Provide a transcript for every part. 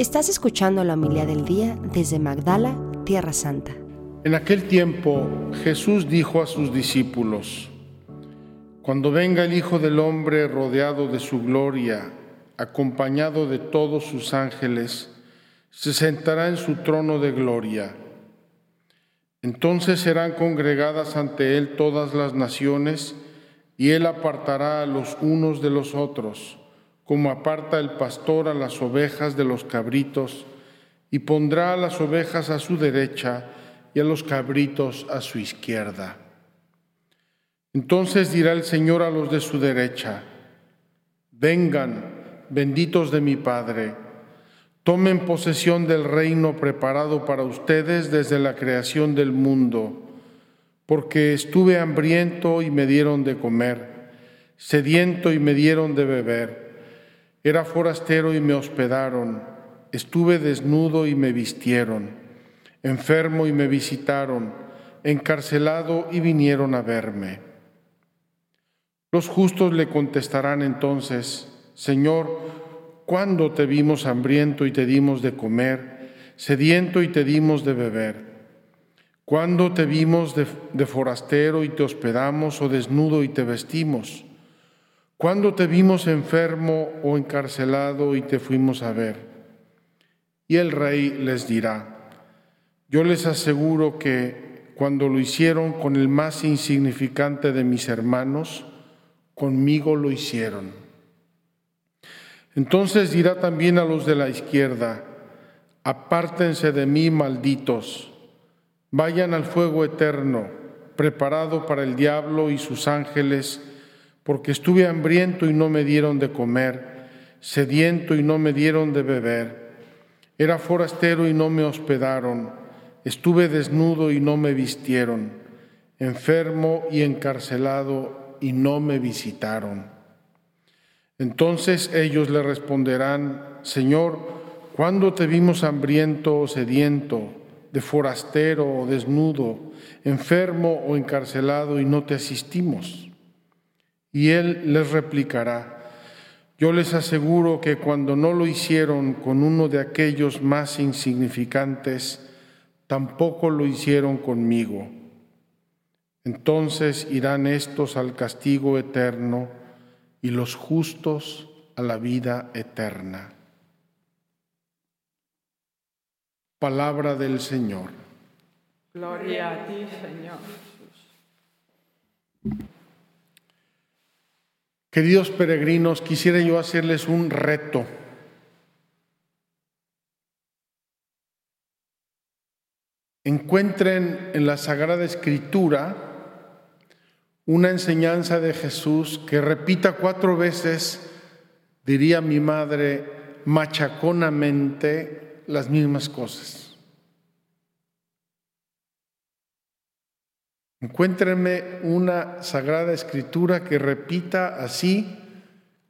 Estás escuchando la humildad del día desde Magdala, Tierra Santa. En aquel tiempo Jesús dijo a sus discípulos, Cuando venga el Hijo del Hombre rodeado de su gloria, acompañado de todos sus ángeles, se sentará en su trono de gloria. Entonces serán congregadas ante él todas las naciones, y él apartará a los unos de los otros, como aparta el pastor a las ovejas de los cabritos, y pondrá a las ovejas a su derecha y a los cabritos a su izquierda. Entonces dirá el Señor a los de su derecha, vengan, benditos de mi Padre, tomen posesión del reino preparado para ustedes desde la creación del mundo, porque estuve hambriento y me dieron de comer, sediento y me dieron de beber, era forastero y me hospedaron, estuve desnudo y me vistieron, enfermo y me visitaron, encarcelado y vinieron a verme. Los justos le contestarán entonces, Señor, ¿Cuándo te vimos hambriento y te dimos de comer, sediento y te dimos de beber? ¿Cuándo te vimos de, forastero y te hospedamos o desnudo y te vestimos? ¿Cuándo te vimos enfermo o encarcelado y te fuimos a ver? Y el rey les dirá, yo les aseguro que cuando lo hicieron con el más insignificante de mis hermanos, conmigo lo hicieron. Entonces dirá también a los de la izquierda, apártense de mí, malditos, vayan al fuego eterno, preparado para el diablo y sus ángeles, porque estuve hambriento y no me dieron de comer, sediento y no me dieron de beber, era forastero y no me hospedaron, estuve desnudo y no me vistieron, enfermo y encarcelado y no me visitaron. Entonces ellos le responderán, Señor, ¿cuándo te vimos hambriento o sediento, de forastero o desnudo, enfermo o encarcelado y no te asistimos? Y él les replicará, yo les aseguro que cuando no lo hicieron con uno de aquellos más insignificantes, tampoco lo hicieron conmigo. Entonces irán estos al castigo eterno y los justos a la vida eterna. Palabra del Señor. Gloria a ti, Señor Jesús. Queridos peregrinos, quisiera yo hacerles un reto. Encuentren en la Sagrada Escritura una enseñanza de Jesús que repita cuatro veces, diría mi madre, machaconamente las mismas cosas. Encuéntrenme una sagrada escritura que repita así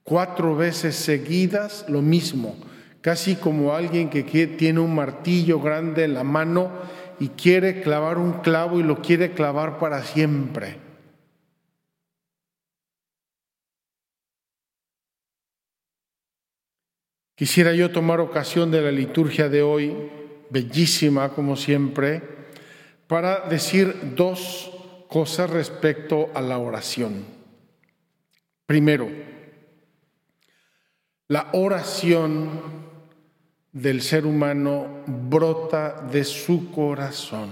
cuatro veces seguidas lo mismo, casi como alguien que tiene un martillo grande en la mano y quiere clavar un clavo y lo quiere clavar para siempre. Quisiera yo tomar ocasión de la liturgia de hoy, bellísima como siempre, para decir dos cosas respecto a la oración. Primero, la oración del ser humano brota de su corazón.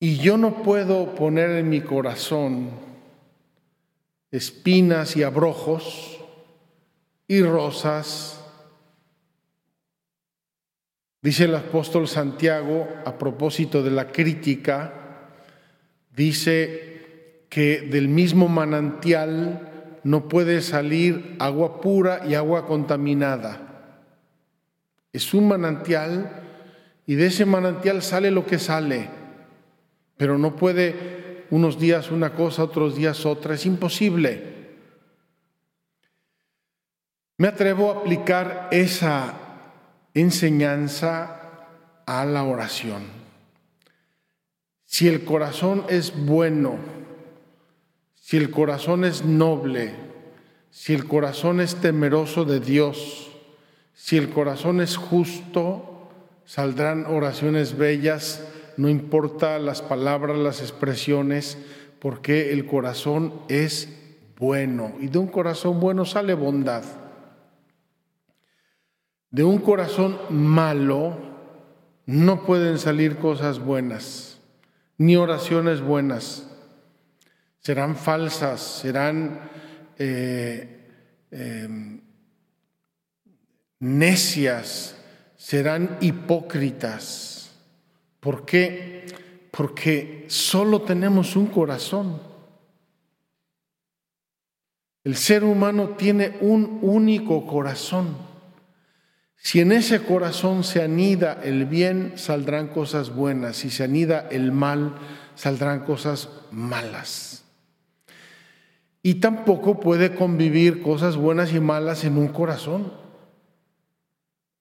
Y yo no puedo poner en mi corazón espinas y abrojos y rosas. Dice el apóstol Santiago a propósito de la crítica, dice que del mismo manantial no puede salir agua pura y agua contaminada. Es un manantial y de ese manantial sale lo que sale, pero no puede unos días una cosa, otros días otra, es imposible. Me atrevo a aplicar esa enseñanza a la oración. Si el corazón es bueno, si el corazón es noble, si el corazón es temeroso de Dios, si el corazón es justo, saldrán oraciones bellas, no importa las palabras, las expresiones, porque el corazón es bueno y de un corazón bueno sale bondad. De un corazón malo no pueden salir cosas buenas, ni oraciones buenas. Serán falsas, serán eh, em, necias, serán hipócritas. ¿Por qué? Porque solo tenemos un corazón. El ser humano tiene un único corazón. Si en ese corazón se anida el bien, saldrán cosas buenas. Si se anida el mal, saldrán cosas malas. Y tampoco puede convivir cosas buenas y malas en un corazón.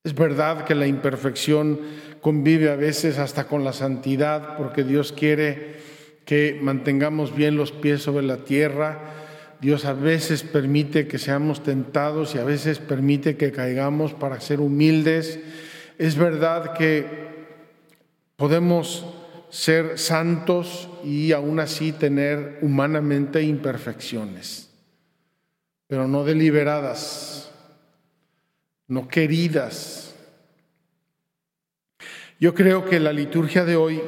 Es verdad que la imperfección convive a veces hasta con la santidad, porque Dios quiere que mantengamos bien los pies sobre la tierra. Dios a veces permite que seamos tentados y a veces permite que caigamos para ser humildes. Es verdad que podemos ser santos y aún así tener humanamente imperfecciones, pero no deliberadas, no queridas. Yo creo que la liturgia de hoy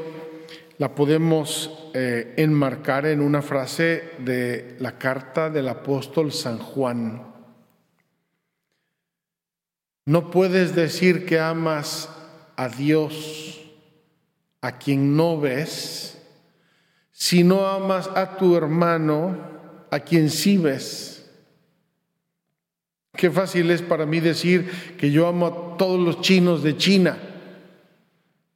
la podemos eh, enmarcar en una frase de la carta del apóstol San Juan. No puedes decir que amas a Dios a quien no ves, si no amas a tu hermano, a quien sí ves. Qué fácil es para mí decir que yo amo a todos los chinos de China.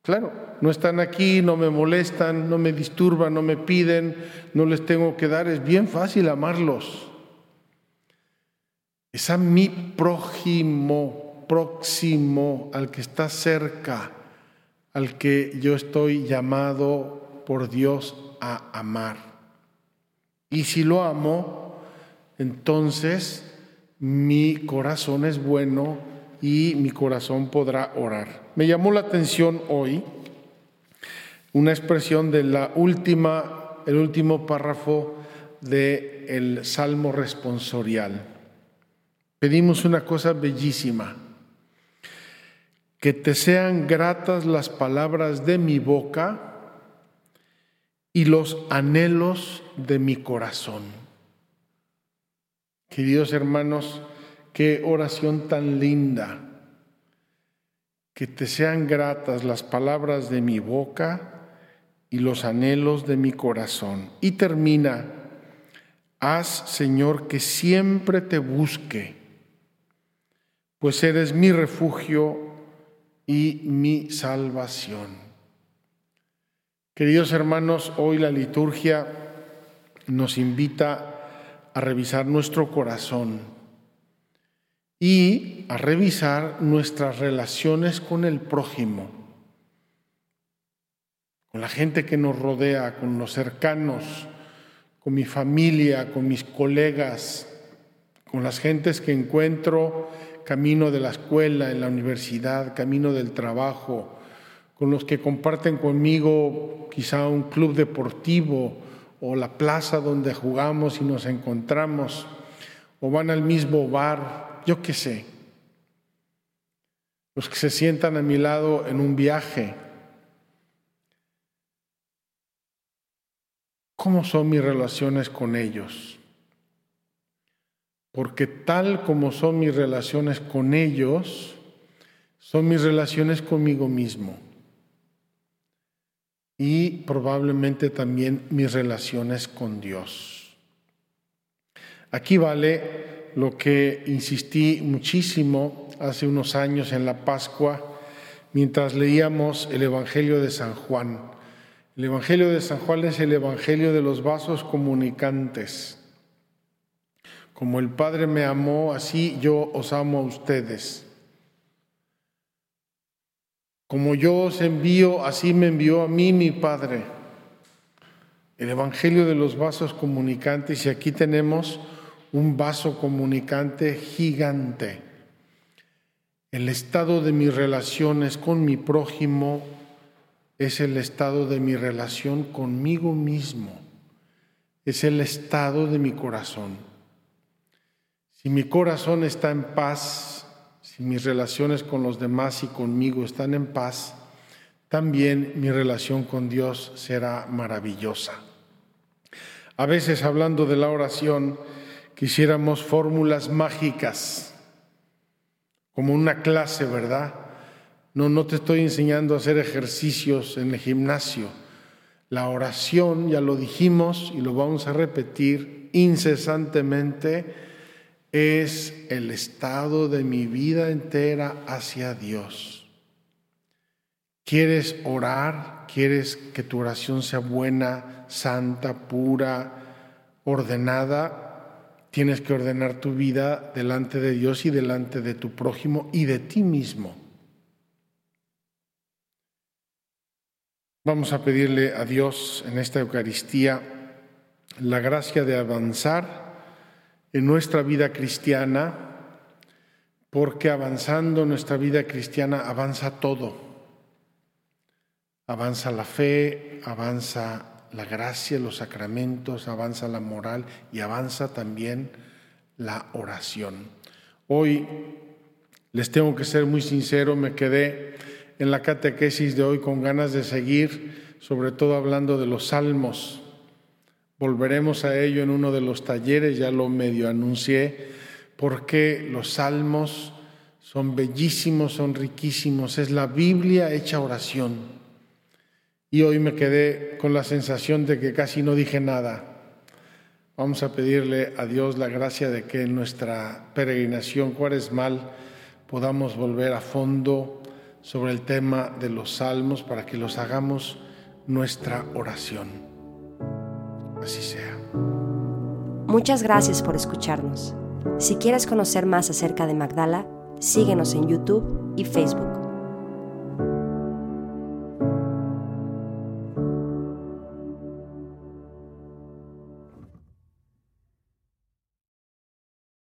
Claro, no están aquí, no me molestan, no me disturban, no me piden, no les tengo que dar. Es bien fácil amarlos. Es a mi prójimo, próximo, al que está cerca al que yo estoy llamado por Dios a amar. Y si lo amo, entonces mi corazón es bueno y mi corazón podrá orar. Me llamó la atención hoy una expresión de la última, el último párrafo del el Salmo responsorial. Pedimos una cosa bellísima que te sean gratas las palabras de mi boca y los anhelos de mi corazón. Queridos hermanos, qué oración tan linda. Que te sean gratas las palabras de mi boca y los anhelos de mi corazón. Y termina, haz, Señor, que siempre te busque, pues eres mi refugio y mi salvación. Queridos hermanos, hoy la liturgia nos invita a revisar nuestro corazón y a revisar nuestras relaciones con el prójimo, con la gente que nos rodea, con los cercanos, con mi familia, con mis colegas, con las gentes que encuentro camino de la escuela, en la universidad, camino del trabajo, con los que comparten conmigo quizá un club deportivo o la plaza donde jugamos y nos encontramos, o van al mismo bar, yo qué sé. Los que se sientan a mi lado en un viaje. ¿Cómo son mis relaciones con ellos? porque tal como son mis relaciones con ellos, son mis relaciones conmigo mismo y probablemente también mis relaciones con Dios. Aquí vale lo que insistí muchísimo hace unos años en la Pascua, mientras leíamos el Evangelio de San Juan. El Evangelio de San Juan es el Evangelio de los vasos comunicantes. Como el Padre me amó, así yo os amo a ustedes. Como yo os envío, así me envió a mí mi Padre. El Evangelio de los vasos comunicantes y aquí tenemos un vaso comunicante gigante. El estado de mis relaciones con mi prójimo es el estado de mi relación conmigo mismo, es el estado de mi corazón. Si mi corazón está en paz, si mis relaciones con los demás y conmigo están en paz, también mi relación con Dios será maravillosa. A veces hablando de la oración, quisiéramos fórmulas mágicas, como una clase, ¿verdad? No, no te estoy enseñando a hacer ejercicios en el gimnasio. La oración, ya lo dijimos y lo vamos a repetir incesantemente, es el estado de mi vida entera hacia Dios. ¿Quieres orar? ¿Quieres que tu oración sea buena, santa, pura, ordenada? Tienes que ordenar tu vida delante de Dios y delante de tu prójimo y de ti mismo. Vamos a pedirle a Dios en esta Eucaristía la gracia de avanzar en nuestra vida cristiana, porque avanzando nuestra vida cristiana avanza todo Avanza la fe, avanza la gracia, los sacramentos, avanza la moral y avanza también la oración. Hoy les tengo que ser muy sincero, me quedé en la catequesis de hoy con ganas de seguir, sobre todo hablando de los salmos. Volveremos a ello en uno de los talleres, ya lo medio anuncié, porque los salmos son bellísimos, son riquísimos, es la Biblia hecha oración. Y hoy me quedé con la sensación de que casi no dije nada. Vamos a pedirle a Dios la gracia de que en nuestra peregrinación cuaresmal podamos volver a fondo sobre el tema de los salmos para que los hagamos nuestra oración. Así sea. Muchas gracias por escucharnos. Si quieres conocer más acerca de Magdala, síguenos en YouTube y Facebook.